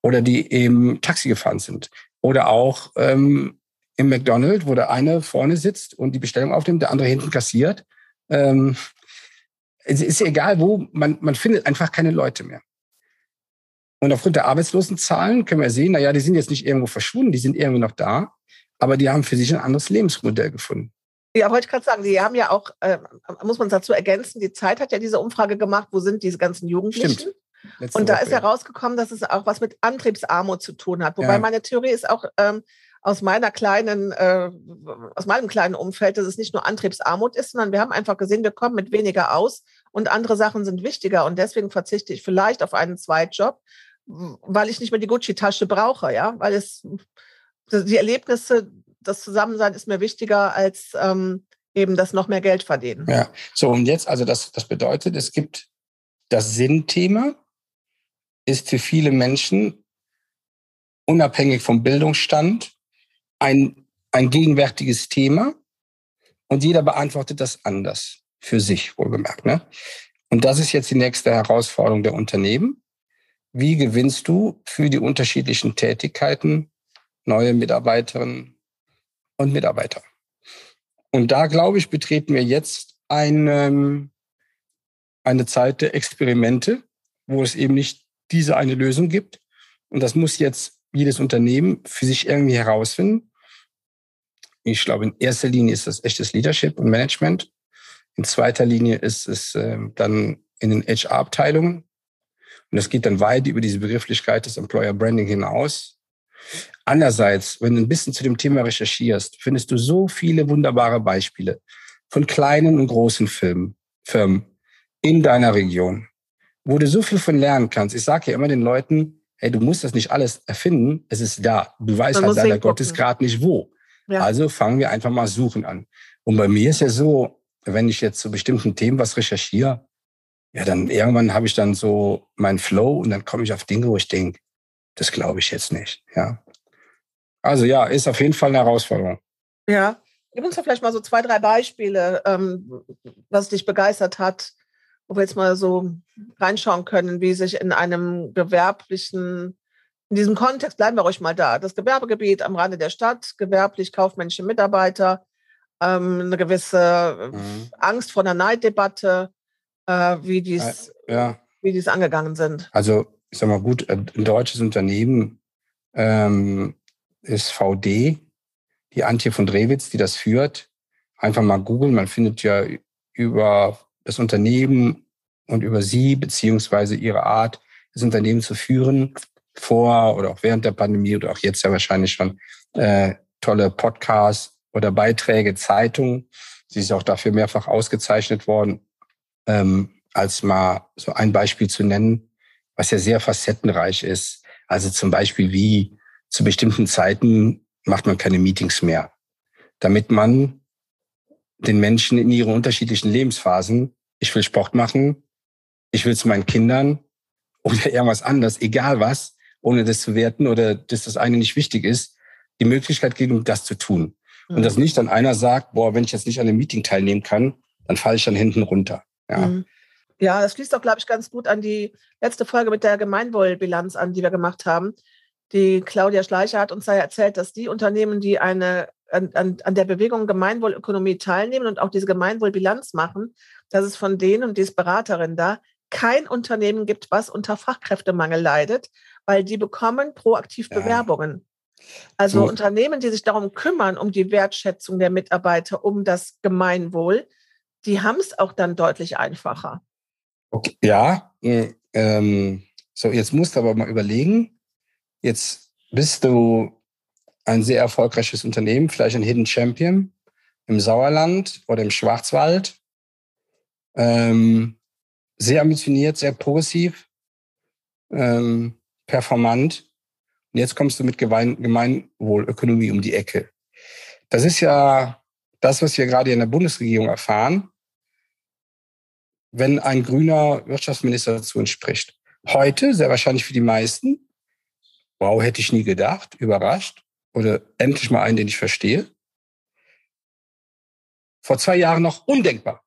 oder die eben Taxi gefahren sind oder auch ähm, im McDonald's, wo der eine vorne sitzt und die Bestellung aufnimmt, der andere hinten kassiert. Ähm, es ist egal wo, man, man findet einfach keine Leute mehr. Und aufgrund der Arbeitslosenzahlen können wir sehen, naja, die sind jetzt nicht irgendwo verschwunden, die sind irgendwie noch da, aber die haben für sich ein anderes Lebensmodell gefunden. Ja, wollte ich gerade sagen, die haben ja auch, äh, muss man dazu ergänzen, die Zeit hat ja diese Umfrage gemacht, wo sind diese ganzen Jugendlichen? Stimmt. Letzte und da Woche, ist herausgekommen, dass es auch was mit Antriebsarmut zu tun hat. Wobei ja. meine Theorie ist auch ähm, aus meiner kleinen, äh, aus meinem kleinen Umfeld, dass es nicht nur Antriebsarmut ist, sondern wir haben einfach gesehen, wir kommen mit weniger aus und andere Sachen sind wichtiger. Und deswegen verzichte ich vielleicht auf einen Zweitjob, weil ich nicht mehr die Gucci-Tasche brauche, ja, weil es die Erlebnisse, das Zusammensein ist mir wichtiger als ähm, eben das noch mehr Geld verdienen. Ja, so und jetzt, also das, das bedeutet, es gibt das Sinnthema, ist für viele Menschen unabhängig vom Bildungsstand ein, ein gegenwärtiges Thema und jeder beantwortet das anders für sich, wohlgemerkt. Ne? Und das ist jetzt die nächste Herausforderung der Unternehmen. Wie gewinnst du für die unterschiedlichen Tätigkeiten neue Mitarbeiterinnen und Mitarbeiter? Und da, glaube ich, betreten wir jetzt eine, eine Zeit der Experimente, wo es eben nicht diese eine Lösung gibt. Und das muss jetzt jedes Unternehmen für sich irgendwie herausfinden. Ich glaube, in erster Linie ist das echtes Leadership und Management. In zweiter Linie ist es äh, dann in den HR-Abteilungen. Und das geht dann weit über diese Begrifflichkeit des Employer Branding hinaus. Andererseits, wenn du ein bisschen zu dem Thema recherchierst, findest du so viele wunderbare Beispiele von kleinen und großen Firmen, Firmen in deiner Region, wo du so viel von lernen kannst. Ich sage ja immer den Leuten, hey, du musst das nicht alles erfinden, es ist da. Du weißt Man halt leider Gottes gerade nicht wo. Ja. Also fangen wir einfach mal suchen an. Und bei mir ist ja so, wenn ich jetzt zu bestimmten Themen was recherchiere, ja, dann irgendwann habe ich dann so meinen Flow und dann komme ich auf Dinge, wo ich denke, das glaube ich jetzt nicht. Ja. Also ja, ist auf jeden Fall eine Herausforderung. Ja, gib uns doch vielleicht mal so zwei, drei Beispiele, ähm, was dich begeistert hat, wo wir jetzt mal so reinschauen können, wie sich in einem gewerblichen in diesem Kontext bleiben wir ruhig mal da. Das Gewerbegebiet am Rande der Stadt, gewerblich-kaufmännische Mitarbeiter, ähm, eine gewisse mhm. Angst vor einer Neiddebatte, äh, wie dies, äh, ja. wie dies angegangen sind. Also, ich sag mal gut, ein deutsches Unternehmen ähm, ist VD, die Antje von Drewitz, die das führt. Einfach mal googeln, man findet ja über das Unternehmen und über sie beziehungsweise ihre Art, das Unternehmen zu führen, vor oder auch während der Pandemie oder auch jetzt ja wahrscheinlich schon äh, tolle Podcasts oder Beiträge, Zeitungen. Sie ist auch dafür mehrfach ausgezeichnet worden, ähm, als mal so ein Beispiel zu nennen, was ja sehr facettenreich ist. Also zum Beispiel wie zu bestimmten Zeiten macht man keine Meetings mehr, damit man den Menschen in ihren unterschiedlichen Lebensphasen, ich will Sport machen, ich will zu meinen Kindern oder irgendwas anderes, egal was, ohne das zu werten oder dass das eine nicht wichtig ist, die Möglichkeit geben, das zu tun. Mhm. Und dass nicht dann einer sagt, boah, wenn ich jetzt nicht an einem Meeting teilnehmen kann, dann falle ich dann hinten runter. Ja. Mhm. Ja, das schließt auch, glaube ich, ganz gut an die letzte Folge mit der Gemeinwohlbilanz an, die wir gemacht haben. Die Claudia Schleicher hat uns da erzählt, dass die Unternehmen, die eine an, an, an der Bewegung Gemeinwohlökonomie teilnehmen und auch diese Gemeinwohlbilanz machen, dass es von denen und die ist Beraterin da, kein Unternehmen gibt, was unter Fachkräftemangel leidet, weil die bekommen proaktiv ja. Bewerbungen. Also so. Unternehmen, die sich darum kümmern, um die Wertschätzung der Mitarbeiter, um das Gemeinwohl, die haben es auch dann deutlich einfacher. Okay. Ja, äh, ähm, so jetzt musst du aber mal überlegen, jetzt bist du ein sehr erfolgreiches Unternehmen, vielleicht ein Hidden Champion im Sauerland oder im Schwarzwald, ähm, sehr ambitioniert, sehr progressiv, ähm, performant. Und jetzt kommst du mit Gemeinwohlökonomie um die Ecke. Das ist ja das, was wir gerade in der Bundesregierung erfahren, wenn ein grüner Wirtschaftsminister zu uns spricht. Heute, sehr wahrscheinlich für die meisten, wow, hätte ich nie gedacht, überrascht oder endlich mal einen, den ich verstehe. Vor zwei Jahren noch undenkbar.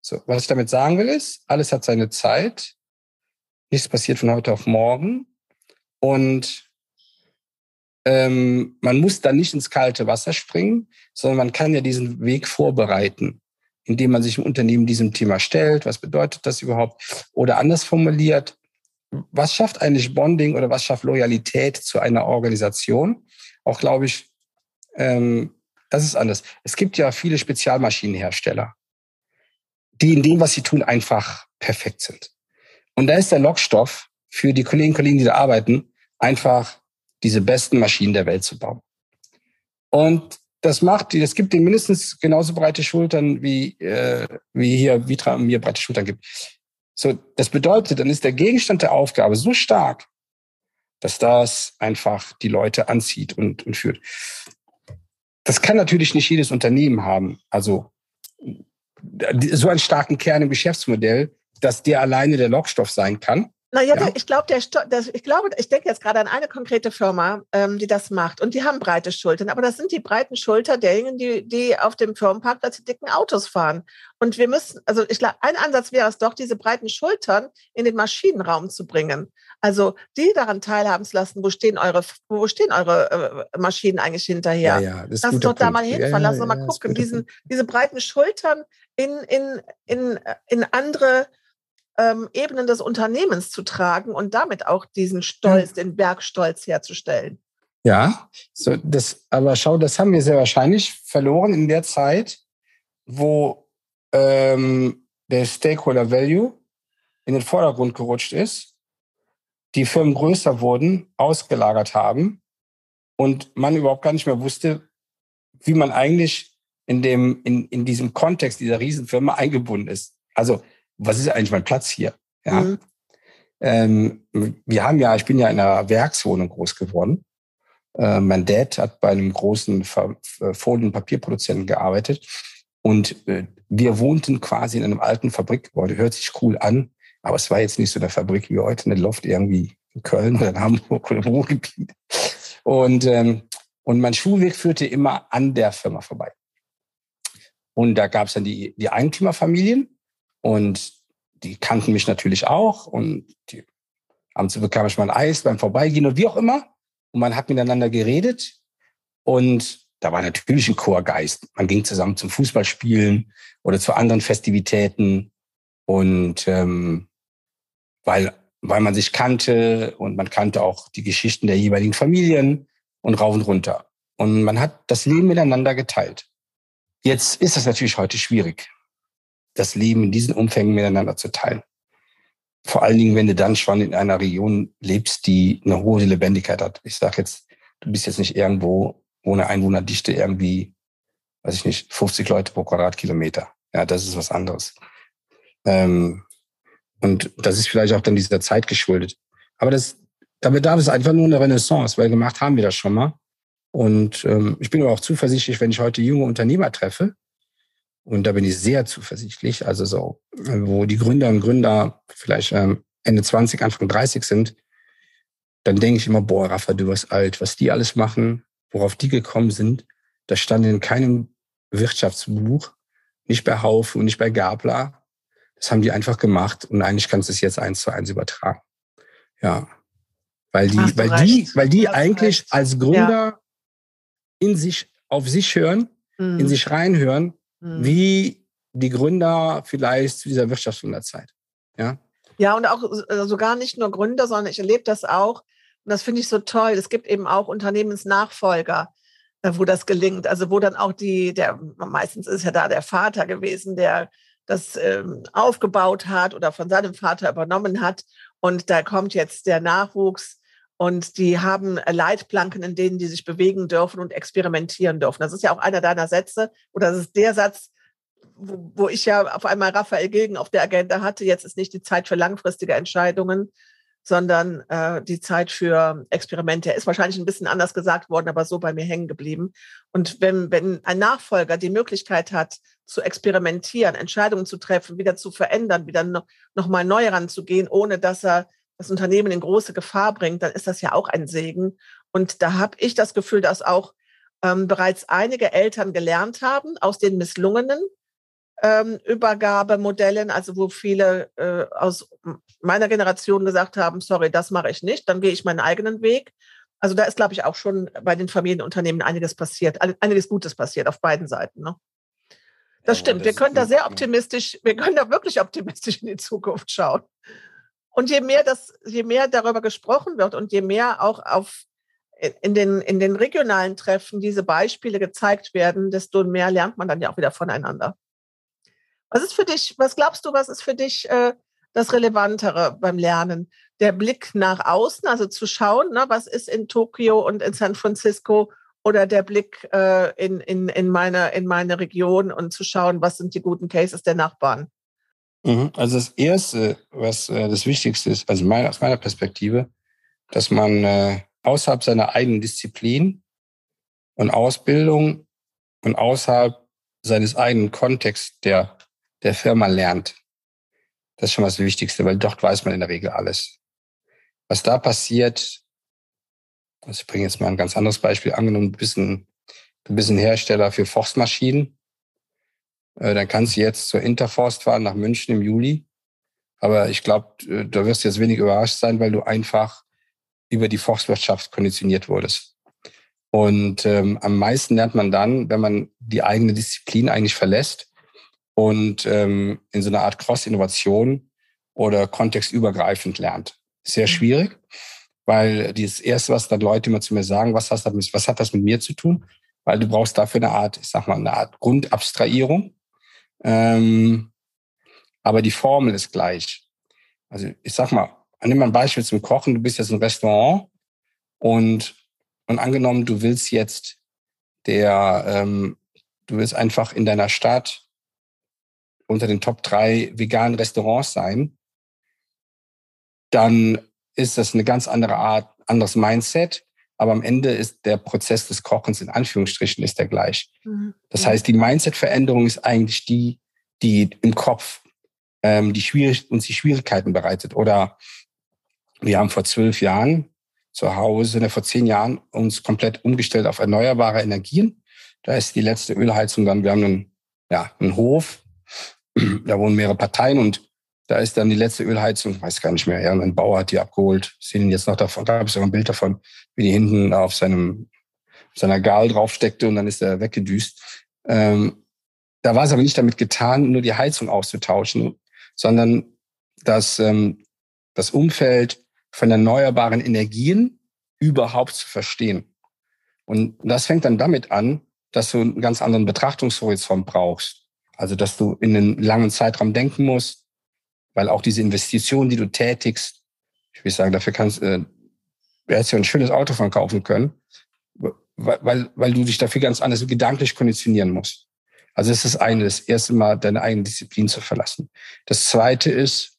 So, was ich damit sagen will, ist, alles hat seine Zeit. Nichts passiert von heute auf morgen. Und ähm, man muss dann nicht ins kalte Wasser springen, sondern man kann ja diesen Weg vorbereiten. indem man sich im Unternehmen diesem Thema stellt. Was bedeutet das überhaupt? Oder anders formuliert, was schafft eigentlich Bonding oder was schafft Loyalität zu einer Organisation? Auch glaube ich, ähm, das ist anders. Es gibt ja viele Spezialmaschinenhersteller, die in dem, was sie tun, einfach perfekt sind. Und da ist der Lockstoff für die Kolleginnen und Kollegen, die da arbeiten, einfach diese besten Maschinen der Welt zu bauen. Und das macht das gibt denen mindestens genauso breite Schultern wie, äh, wie hier Vitra mir breite Schultern gibt. So, das bedeutet, dann ist der Gegenstand der Aufgabe so stark, dass das einfach die Leute anzieht und, und führt. Das kann natürlich nicht jedes Unternehmen haben. Also so einen starken Kern im Geschäftsmodell, dass der alleine der Lockstoff sein kann. Naja, ja. ich glaube, der, ich glaube, ich denke jetzt gerade an eine konkrete Firma, ähm, die das macht. Und die haben breite Schultern. Aber das sind die breiten Schultern derjenigen, die, die auf dem Firmenparkplatz die dicken Autos fahren. Und wir müssen, also ich glaube, ein Ansatz wäre es doch, diese breiten Schultern in den Maschinenraum zu bringen. Also die daran teilhaben zu lassen, wo stehen eure, wo stehen eure äh, Maschinen eigentlich hinterher? Ja, ja, das Lass doch da mal hinfahren, ja, lass doch mal gucken. Diesen, diese breiten Schultern in, in, in, in andere ähm, Ebenen des Unternehmens zu tragen und damit auch diesen Stolz, ja. den Bergstolz herzustellen. Ja, so das, aber schau, das haben wir sehr wahrscheinlich verloren in der Zeit, wo ähm, der Stakeholder Value in den Vordergrund gerutscht ist, die Firmen größer wurden, ausgelagert haben und man überhaupt gar nicht mehr wusste, wie man eigentlich in dem, in, in diesem Kontext dieser Riesenfirma eingebunden ist. Also was ist eigentlich mein Platz hier? Ja. Mhm. Ähm, wir haben ja, ich bin ja in einer Werkswohnung groß geworden. Äh, mein Dad hat bei einem großen Folien- und Papierproduzenten gearbeitet. Und äh, wir wohnten quasi in einem alten Fabrikgebäude. Hört sich cool an, aber es war jetzt nicht so eine Fabrik wie heute, eine Loft irgendwie in Köln oder in Hamburg oder im Ruhrgebiet. Und, ähm, und mein Schulweg führte immer an der Firma vorbei. Und da gab es dann die, die Eigentümerfamilien, und die kannten mich natürlich auch und die, abends bekam ich mal ein Eis beim Vorbeigehen und wie auch immer. Und man hat miteinander geredet und da war natürlich ein Chorgeist. Man ging zusammen zum Fußballspielen oder zu anderen Festivitäten und ähm, weil weil man sich kannte und man kannte auch die Geschichten der jeweiligen Familien und rauf und runter. Und man hat das Leben miteinander geteilt. Jetzt ist das natürlich heute schwierig das Leben in diesen Umfängen miteinander zu teilen. Vor allen Dingen, wenn du dann schon in einer Region lebst, die eine hohe Lebendigkeit hat. Ich sage jetzt, du bist jetzt nicht irgendwo ohne Einwohnerdichte irgendwie, weiß ich nicht, 50 Leute pro Quadratkilometer. Ja, das ist was anderes. Ähm, und das ist vielleicht auch dann dieser Zeit geschuldet. Aber das, da bedarf es einfach nur eine Renaissance, weil gemacht haben wir das schon mal. Und ähm, ich bin aber auch zuversichtlich, wenn ich heute junge Unternehmer treffe, und da bin ich sehr zuversichtlich. Also so, wo die Gründer und Gründer vielleicht ähm, Ende 20, Anfang 30 sind, dann denke ich immer, boah, Rafa, du wirst alt. Was die alles machen, worauf die gekommen sind, das stand in keinem Wirtschaftsbuch, nicht bei Haufe und nicht bei Gabler. Das haben die einfach gemacht und eigentlich kannst du es jetzt eins zu eins übertragen. Ja. Weil die, weil recht. die, weil die eigentlich recht. als Gründer ja. in sich, auf sich hören, mhm. in sich reinhören mhm. wie die Gründer vielleicht zu dieser Wirtschaftswunderzeit. Ja, ja und auch äh, sogar nicht nur Gründer, sondern ich erlebe das auch. Und das finde ich so toll. Es gibt eben auch Unternehmensnachfolger, äh, wo das gelingt. Also wo dann auch die, der meistens ist ja da der Vater gewesen, der das ähm, aufgebaut hat oder von seinem Vater übernommen hat. Und da kommt jetzt der Nachwuchs und die haben Leitplanken, in denen die sich bewegen dürfen und experimentieren dürfen. Das ist ja auch einer deiner Sätze oder das ist der Satz, wo, wo ich ja auf einmal Raphael Gilgen auf der Agenda hatte. Jetzt ist nicht die Zeit für langfristige Entscheidungen, sondern äh, die Zeit für Experimente. Er ist wahrscheinlich ein bisschen anders gesagt worden, aber so bei mir hängen geblieben. Und wenn, wenn ein Nachfolger die Möglichkeit hat, zu experimentieren, Entscheidungen zu treffen, wieder zu verändern, wieder noch, noch mal neu ranzugehen, ohne dass er das Unternehmen in große Gefahr bringt, dann ist das ja auch ein Segen. Und da habe ich das Gefühl, dass auch ähm, bereits einige Eltern gelernt haben aus den misslungenen ähm, Übergabemodellen, also wo viele äh, aus meiner Generation gesagt haben, sorry, das mache ich nicht, dann gehe ich meinen eigenen Weg. Also da ist, glaube ich, auch schon bei den Familienunternehmen einiges passiert, einiges Gutes passiert auf beiden Seiten. Ne? Das stimmt. Das wir können da sehr optimistisch, wir können da wirklich optimistisch in die Zukunft schauen. Und je mehr das, je mehr darüber gesprochen wird und je mehr auch auf in den, in den regionalen Treffen diese Beispiele gezeigt werden, desto mehr lernt man dann ja auch wieder voneinander. Was ist für dich, was glaubst du, was ist für dich äh, das Relevantere beim Lernen? Der Blick nach außen, also zu schauen, ne, was ist in Tokio und in San Francisco oder der Blick äh, in, in, in, meine, in meine Region und zu schauen, was sind die guten Cases der Nachbarn? Mhm. Also das Erste, was äh, das Wichtigste ist, also aus meiner Perspektive, dass man äh, außerhalb seiner eigenen Disziplin und Ausbildung und außerhalb seines eigenen Kontexts der, der Firma lernt. Das ist schon das Wichtigste, weil dort weiß man in der Regel alles. Was da passiert, also ich bringe jetzt mal ein ganz anderes Beispiel. Angenommen, du bist ein, du bist ein Hersteller für Forstmaschinen. Äh, dann kannst du jetzt zur Interforst fahren nach München im Juli. Aber ich glaube, äh, du wirst jetzt wenig überrascht sein, weil du einfach über die Forstwirtschaft konditioniert wurdest. Und ähm, am meisten lernt man dann, wenn man die eigene Disziplin eigentlich verlässt und ähm, in so einer Art Cross-Innovation oder kontextübergreifend lernt. Sehr mhm. schwierig, weil das Erste, was dann Leute immer zu mir sagen, was, das, was hat das mit mir zu tun? Weil du brauchst dafür eine Art, ich sag mal, eine Art Grundabstrahierung. Ähm, aber die Formel ist gleich. Also ich sag mal, nimm mal ein Beispiel zum Kochen. Du bist jetzt ein Restaurant und, und angenommen, du willst jetzt der, ähm, du willst einfach in deiner Stadt unter den Top drei veganen Restaurants sein, dann ist das eine ganz andere Art, anderes Mindset. Aber am Ende ist der Prozess des Kochens in Anführungsstrichen ist der gleich. Mhm. Das heißt, die Mindset-Veränderung ist eigentlich die, die im Kopf ähm, die schwierig, uns die Schwierigkeiten bereitet. Oder wir haben vor zwölf Jahren zu Hause, ne, vor zehn Jahren uns komplett umgestellt auf erneuerbare Energien. Da ist die letzte Ölheizung dann, wir haben einen, ja, einen Hof, da wohnen mehrere Parteien und da ist dann die letzte Ölheizung, weiß gar nicht mehr, ja, ein Bauer hat die abgeholt, sehen jetzt noch davon, da habe ich sogar ein Bild davon, wie die hinten auf seinem, seiner Gal draufsteckte und dann ist er weggedüst. Ähm, da war es aber nicht damit getan, nur die Heizung auszutauschen, sondern dass ähm, das Umfeld von erneuerbaren Energien überhaupt zu verstehen. Und das fängt dann damit an, dass du einen ganz anderen Betrachtungshorizont brauchst. Also, dass du in einen langen Zeitraum denken musst, weil auch diese Investitionen, die du tätigst, ich will sagen, dafür kannst äh, du hättest ja ein schönes Auto von kaufen können, weil, weil, weil du dich dafür ganz anders gedanklich konditionieren musst. Also das ist das eine, das erste Mal deine eigene Disziplin zu verlassen. Das zweite ist,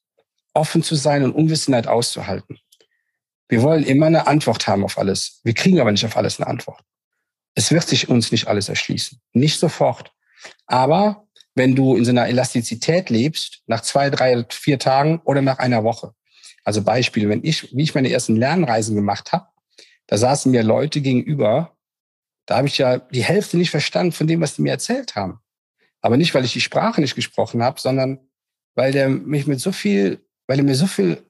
offen zu sein und Unwissenheit auszuhalten. Wir wollen immer eine Antwort haben auf alles. Wir kriegen aber nicht auf alles eine Antwort. Es wird sich uns nicht alles erschließen. Nicht sofort. Aber wenn du in so einer Elastizität lebst, nach zwei, drei, vier Tagen oder nach einer Woche. Also Beispiel, wenn ich, wie ich meine ersten Lernreisen gemacht habe, da saßen mir Leute gegenüber, da habe ich ja die Hälfte nicht verstanden von dem, was die mir erzählt haben. Aber nicht, weil ich die Sprache nicht gesprochen habe, sondern weil der mich mit so viel, weil er mir so viel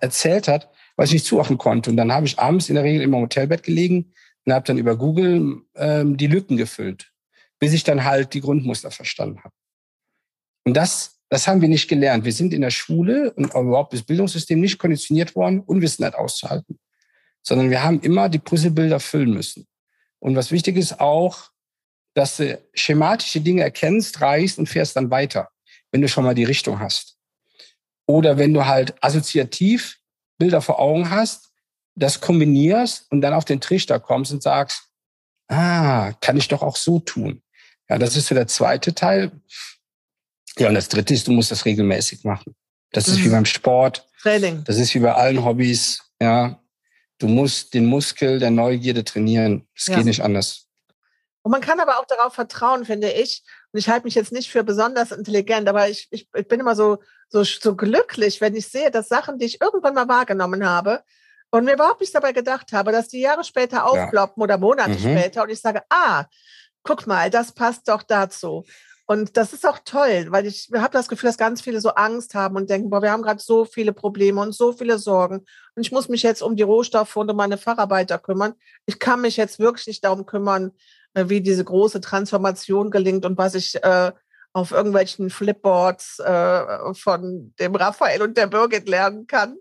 erzählt hat, was ich nicht zuordnen konnte. Und dann habe ich abends in der Regel immer im Hotelbett gelegen und habe dann über Google ähm, die Lücken gefüllt, bis ich dann halt die Grundmuster verstanden habe. Und das, das haben wir nicht gelernt. Wir sind in der Schule und überhaupt das Bildungssystem nicht konditioniert worden, Unwissenheit auszuhalten, sondern wir haben immer die Puzzlebilder füllen müssen. Und was wichtig ist auch, dass du schematische Dinge erkennst, reichst und fährst dann weiter, wenn du schon mal die Richtung hast. Oder wenn du halt assoziativ Bilder vor Augen hast, das kombinierst und dann auf den Trichter kommst und sagst, ah, kann ich doch auch so tun. Ja, das ist so der zweite Teil. Ja, und das dritte ist, du musst das regelmäßig machen. Das ist mhm. wie beim Sport. Training. Das ist wie bei allen Hobbys. Ja, du musst den Muskel der Neugierde trainieren. Es ja. geht nicht anders. Und man kann aber auch darauf vertrauen, finde ich. Und ich halte mich jetzt nicht für besonders intelligent, aber ich, ich, ich bin immer so, so, so glücklich, wenn ich sehe, dass Sachen, die ich irgendwann mal wahrgenommen habe und mir überhaupt nicht dabei gedacht habe, dass die Jahre später aufploppen ja. oder Monate mhm. später und ich sage, ah, guck mal, das passt doch dazu. Und das ist auch toll, weil ich habe das Gefühl, dass ganz viele so Angst haben und denken, boah, wir haben gerade so viele Probleme und so viele Sorgen. Und ich muss mich jetzt um die Rohstoffe und um meine Facharbeiter kümmern. Ich kann mich jetzt wirklich nicht darum kümmern, äh, wie diese große Transformation gelingt und was ich äh, auf irgendwelchen Flipboards äh, von dem Raphael und der Birgit lernen kann,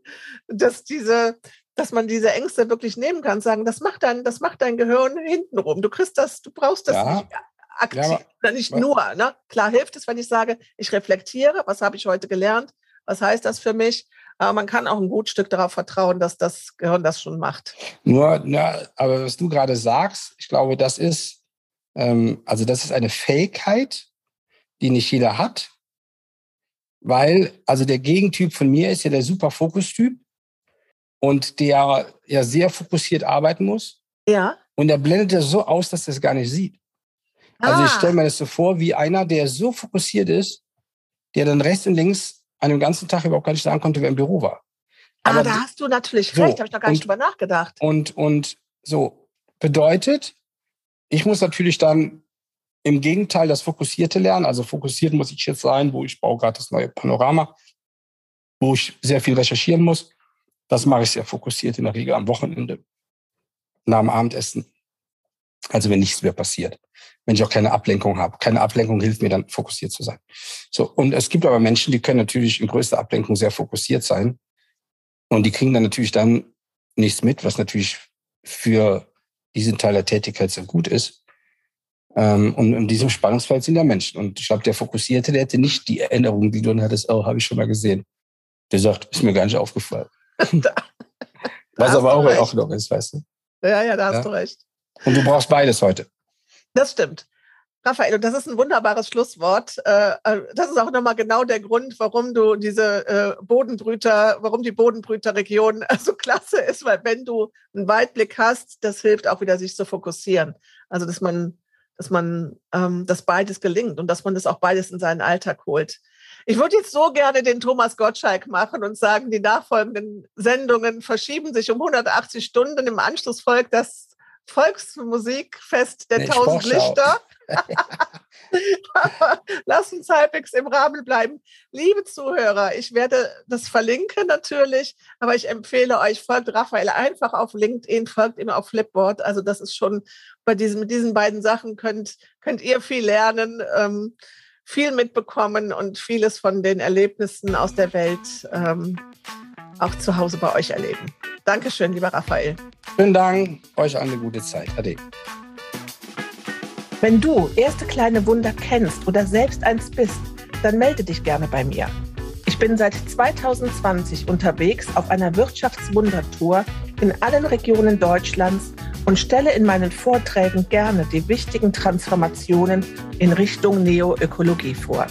dass diese, dass man diese Ängste wirklich nehmen kann, sagen, das macht dein, das macht dein Gehirn hintenrum. Du kriegst das, du brauchst das ja. nicht aktiv, ja, aber, nicht nur. Ne? Klar hilft es, wenn ich sage, ich reflektiere, was habe ich heute gelernt, was heißt das für mich? Aber man kann auch ein gut Stück darauf vertrauen, dass das Gehirn das schon macht. Nur, na, aber was du gerade sagst, ich glaube, das ist, ähm, also das ist eine Fähigkeit, die nicht jeder hat. Weil, also der Gegentyp von mir ist ja der super Fokustyp und der ja sehr fokussiert arbeiten muss. Ja. Und der blendet das so aus, dass er es gar nicht sieht. Ah. Also ich ah. stelle mir das so vor, wie einer, der so fokussiert ist, der dann rechts und links an dem ganzen Tag überhaupt gar nicht sagen konnte, wer im Büro war. Ah, Aber ah, da hast du natürlich so, recht, habe ich noch gar nicht drüber nachgedacht. Und, und so bedeutet, ich muss natürlich dann im Gegenteil das Fokussierte lernen. Also fokussiert muss ich jetzt sein, wo ich baue gerade das neue Panorama, wo ich sehr viel recherchieren muss. Das mache ich sehr fokussiert in der Regel am Wochenende, nach dem Abendessen. Also wenn nichts mehr passiert. Wenn ich auch keine Ablenkung habe. Keine Ablenkung hilft mir dann, fokussiert zu sein. So. Und es gibt aber Menschen, die können natürlich in größter Ablenkung sehr fokussiert sein. Und die kriegen dann natürlich dann nichts mit, was natürlich für diesen Teil der Tätigkeit sehr gut ist. Ähm, und in diesem Spannungsfeld sind ja Menschen. Und ich glaube, der Fokussierte, der hätte nicht die Erinnerung, die du dann hattest, oh, habe ich schon mal gesehen. Der sagt, ist mir gar nicht aufgefallen. da, was aber auch in Ordnung ist, weißt du? Ja, ja, da hast ja? du recht. Und du brauchst beides heute. Das stimmt. Raphael, und das ist ein wunderbares Schlusswort. Äh, äh, das ist auch nochmal genau der Grund, warum du diese äh, Bodenbrüter, warum die Bodenbrüterregion so klasse ist, weil wenn du einen Weitblick hast, das hilft auch wieder, sich zu fokussieren. Also, dass man, dass man, ähm, dass beides gelingt und dass man das auch beides in seinen Alltag holt. Ich würde jetzt so gerne den Thomas Gottschalk machen und sagen, die nachfolgenden Sendungen verschieben sich um 180 Stunden. Im Anschluss folgt das Volksmusikfest der nee, Tausend Lichter. Lass uns halbwegs im Rahmen bleiben. Liebe Zuhörer, ich werde das verlinken natürlich, aber ich empfehle euch, folgt Raphael einfach auf LinkedIn, folgt ihm auf Flipboard. Also das ist schon bei diesen, mit diesen beiden Sachen könnt, könnt ihr viel lernen, ähm, viel mitbekommen und vieles von den Erlebnissen aus der Welt ähm, auch zu Hause bei euch erleben. Dankeschön, lieber Raphael. Vielen Dank, euch eine gute Zeit. Ade. Wenn du erste kleine Wunder kennst oder selbst eins bist, dann melde dich gerne bei mir. Ich bin seit 2020 unterwegs auf einer Wirtschaftswundertour in allen Regionen Deutschlands und stelle in meinen Vorträgen gerne die wichtigen Transformationen in Richtung Neoökologie vor.